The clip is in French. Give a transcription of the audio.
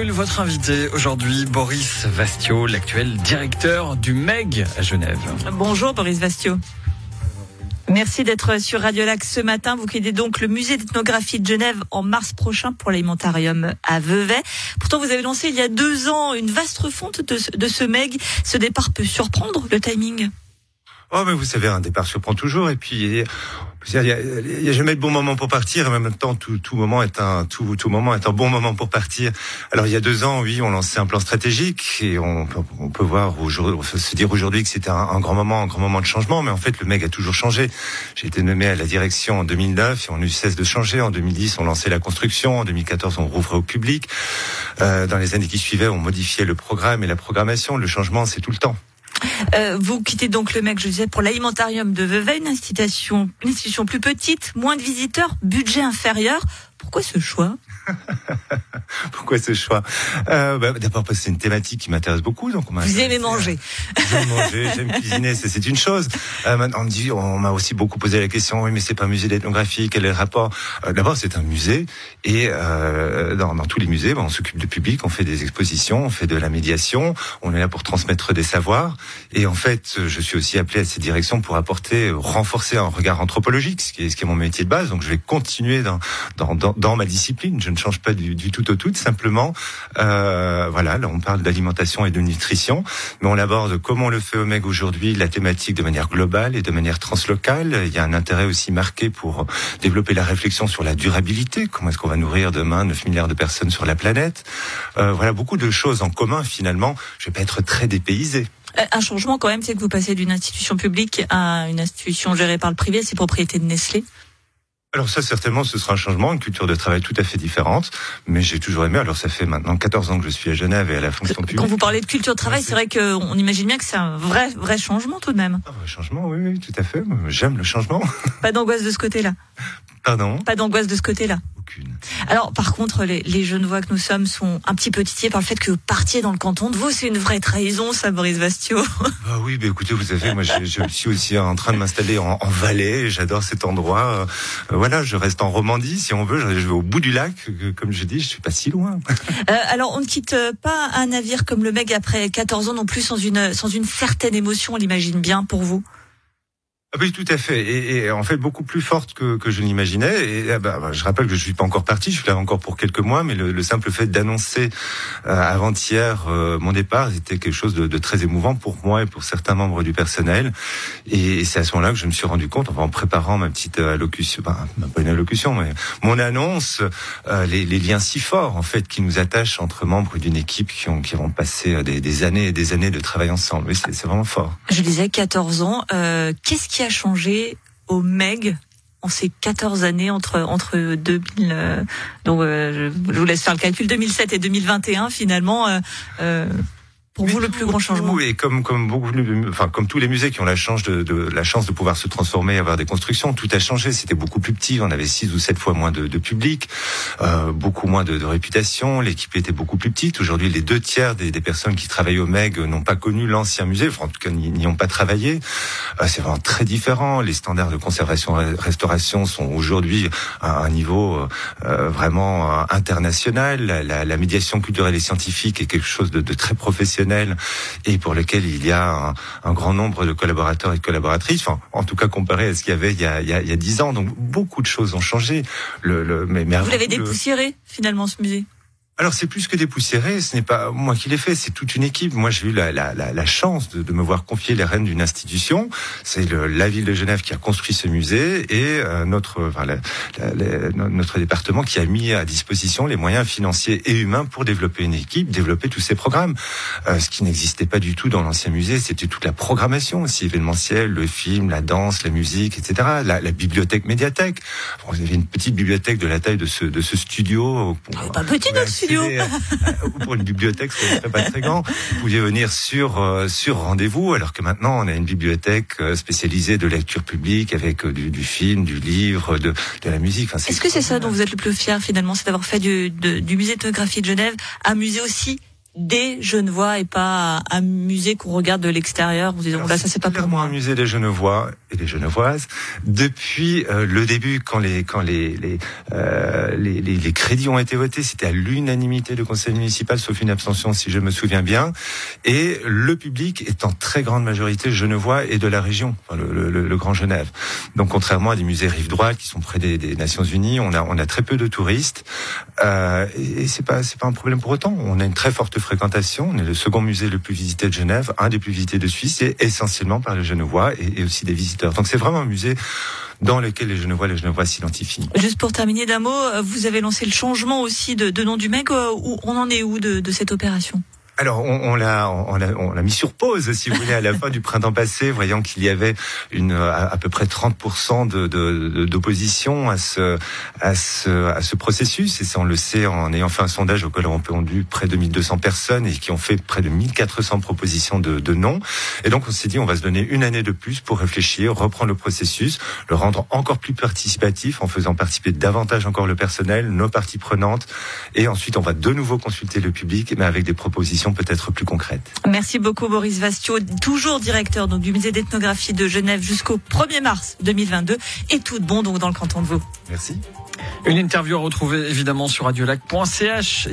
Votre invité aujourd'hui, Boris Vastio, l'actuel directeur du MEG à Genève. Bonjour Boris Vastio. Merci d'être sur Radio Lac ce matin. Vous quittez donc le musée d'ethnographie de Genève en mars prochain pour l'alimentarium à Vevey. Pourtant, vous avez lancé il y a deux ans une vaste refonte de, de ce MEG. Ce départ peut surprendre le timing. Oh, mais vous savez, un départ surprend toujours. Et puis, il n'y a, jamais de bon moment pour partir, et en même temps, tout, moment est un tout, moment est un bon moment pour partir. Alors, il y a deux ans, oui, on lançait un plan stratégique, et on, on peut voir se dire aujourd'hui que c'était un, grand moment, un grand moment de changement. Mais en fait, le MEG a toujours changé. J'ai été nommé à la direction en 2009, et on ne cesse de changer. En 2010, on lançait la construction. En 2014, on rouvrait au public. Euh, dans les années qui suivaient, on modifiait le programme et la programmation. Le changement, c'est tout le temps. Euh, vous quittez donc le mec, je disais, pour l'alimentarium de Vevey, une institution, une institution plus petite, moins de visiteurs, budget inférieur. Pourquoi ce choix Pourquoi ce choix euh, bah, D'abord parce que c'est une thématique qui m'intéresse beaucoup. Donc on Vous aimez manger J'aime manger, j'aime cuisiner, c'est une chose. Euh, on me dit, on m'a aussi beaucoup posé la question, oui, mais c'est pas un musée d'ethnographie, quel est le rapport euh, D'abord, c'est un musée, et euh, dans, dans, tous les musées, bah, on s'occupe de public, on fait des expositions, on fait de la médiation, on est là pour transmettre des savoirs, et en fait, je suis aussi appelé à cette direction pour apporter, renforcer un regard anthropologique, ce qui est, ce qui est mon métier de base. Donc, je vais continuer dans, dans, dans, dans ma discipline. Je ne change pas du, tout au tout, simplement, euh, voilà, là, on parle d'alimentation et de nutrition, mais on aborde comment on le fait au MEG aujourd'hui, la thématique de manière globale et de manière translocale. Il y a un intérêt aussi marqué pour développer la réflexion sur la durabilité. Comment est-ce qu'on va nourrir demain 9 milliards de personnes sur la planète? Euh, Voilà, beaucoup de choses en commun finalement. Je vais pas être très dépaysé. Euh, un changement quand même, c'est que vous passez d'une institution publique à une institution gérée par le privé, c'est propriété de Nestlé. Alors ça, certainement, ce sera un changement, une culture de travail tout à fait différente. Mais j'ai toujours aimé. Alors ça fait maintenant 14 ans que je suis à Genève et à la fonction publique. Quand vous parlez de culture de travail, c'est vrai qu'on imagine bien que c'est un vrai, vrai changement tout de même. Un vrai changement, oui, oui, tout à fait. J'aime le changement. Pas d'angoisse de ce côté-là. Pardon Pas d'angoisse de ce côté-là. Alors, par contre, les, les voix que nous sommes sont un petit peu titillés par le fait que vous partiez dans le canton de Vaud. C'est une vraie trahison, ça, Boris Vastio. Ah oui, mais écoutez, vous savez, moi, je, je suis aussi en train de m'installer en, en, Valais. J'adore cet endroit. Euh, voilà, je reste en Romandie, si on veut. Je, vais au bout du lac. Comme je dis, je suis pas si loin. Euh, alors, on ne quitte pas un navire comme le Meg après 14 ans non plus sans une, sans une certaine émotion, on l'imagine bien pour vous? Ah oui, tout à fait. Et, et, en fait, beaucoup plus forte que, que je l'imaginais. Et ah bah, je rappelle que je suis pas encore parti, je suis là encore pour quelques mois, mais le, le simple fait d'annoncer euh, avant-hier euh, mon départ, c'était quelque chose de, de, très émouvant pour moi et pour certains membres du personnel. Et, c'est à ce moment-là que je me suis rendu compte, en préparant ma petite allocution, bah, pas une allocution, mais mon annonce, euh, les, les, liens si forts en fait qui nous attachent entre membres d'une équipe qui ont qui vont passer des, des, années et des années de travail ensemble. Oui, c'est vraiment fort. Je disais 14 ans. Qu'est-ce qui a changé au MEG en ces 14 années entre entre 2000 euh, donc euh, je vous laisse faire le calcul 2007 et 2021 finalement euh, euh pour vous le plus grand changement Oui, comme comme beaucoup, enfin comme tous les musées qui ont la chance de, de, la chance de pouvoir se transformer, et avoir des constructions, tout a changé. C'était beaucoup plus petit. On avait six ou sept fois moins de, de public, euh, beaucoup moins de, de réputation. L'équipe était beaucoup plus petite. Aujourd'hui, les deux tiers des, des, personnes qui travaillent au Meg n'ont pas connu l'ancien musée, enfin, en tout cas n'y ont pas travaillé. Euh, c'est vraiment très différent. Les standards de conservation restauration sont aujourd'hui à un niveau euh, vraiment international. La, la, la, médiation culturelle et scientifique est quelque chose de, de très professionnel et pour lequel il y a un, grand nombre de collaborateurs et de collaboratrices, enfin, en tout cas comparé à ce qu'il y avait il y a, il y a, dix ans. Donc beaucoup de choses ont changé. Le, le mais, mais Vous l'avez dépoussiéré finalement ce musée? Alors c'est plus que dépoussiéré, ce n'est pas moi qui l'ai fait, c'est toute une équipe. Moi j'ai eu la, la, la, la chance de, de, me voir confier les rênes d'une institution. C'est la ville de Genève qui a construit ce musée et euh, notre enfin, notre département qui a mis à disposition les moyens financiers et humains pour développer une équipe, développer tous ces programmes. Euh, ce qui n'existait pas du tout dans l'ancien musée, c'était toute la programmation aussi événementielle, le film, la danse, la musique, etc. La, bibliothèque médiathèque. Bon, vous avez une petite bibliothèque de la taille de ce de ce studio. Ah, pas petit notre studio euh, pour une bibliothèque, ce pas très grand. Vous pouviez venir sur euh, sur rendez-vous, alors que maintenant on a une bibliothèque euh, spécialisée de lecture publique avec du, du film, du livre, de, de la musique. Enfin, Est-ce que c'est ça dont vous êtes le plus fier finalement, c'est d'avoir fait du, du musée de de Genève un musée aussi des Genevois et pas un musée qu'on regarde de l'extérieur en disant là ça c'est pas pour moi. un musée des Genevois et des Genevoises. Depuis euh, le début quand les quand les les, euh, les, les, les crédits ont été votés c'était à l'unanimité du conseil municipal sauf une abstention si je me souviens bien. Et le public est en très grande majorité genevois et de la région le, le, le, Grand Genève. Donc contrairement à des musées rive droite qui sont près des, des Nations Unies on a on a très peu de touristes. Euh, et, et c'est pas c'est pas un problème pour autant. On a une très forte fréquentation. On est le second musée le plus visité de Genève, un des plus visités de Suisse, et essentiellement par les Genevois et, aussi des visiteurs. Donc c'est vraiment un musée dans lequel les Genevois et les Genevois s'identifient. Juste pour terminer d'un mot, vous avez lancé le changement aussi de, nom du MEG. Où on en est où de cette opération? Alors, on, on l'a on, l'a mis sur pause, si vous voulez, à la fin du printemps passé, voyant qu'il y avait une à, peu près 30% de d'opposition à ce à ce à ce processus. Et ça, on le sait en ayant fait un sondage auquel on répondu près de 1200 personnes et qui ont fait près de 1400 propositions de, de non. Et donc, on s'est dit, on va se donner une année de plus pour réfléchir, reprendre le processus, le rendre encore plus participatif en faisant participer davantage encore le personnel, nos parties prenantes, et ensuite, on va de nouveau consulter le public, mais avec des propositions peut-être plus concrète. Merci beaucoup Boris Vastio, toujours directeur donc, du musée d'ethnographie de Genève jusqu'au 1er mars 2022 et tout de bon donc dans le canton de Vaud. Merci. Une interview à retrouver évidemment sur radiolac.ch.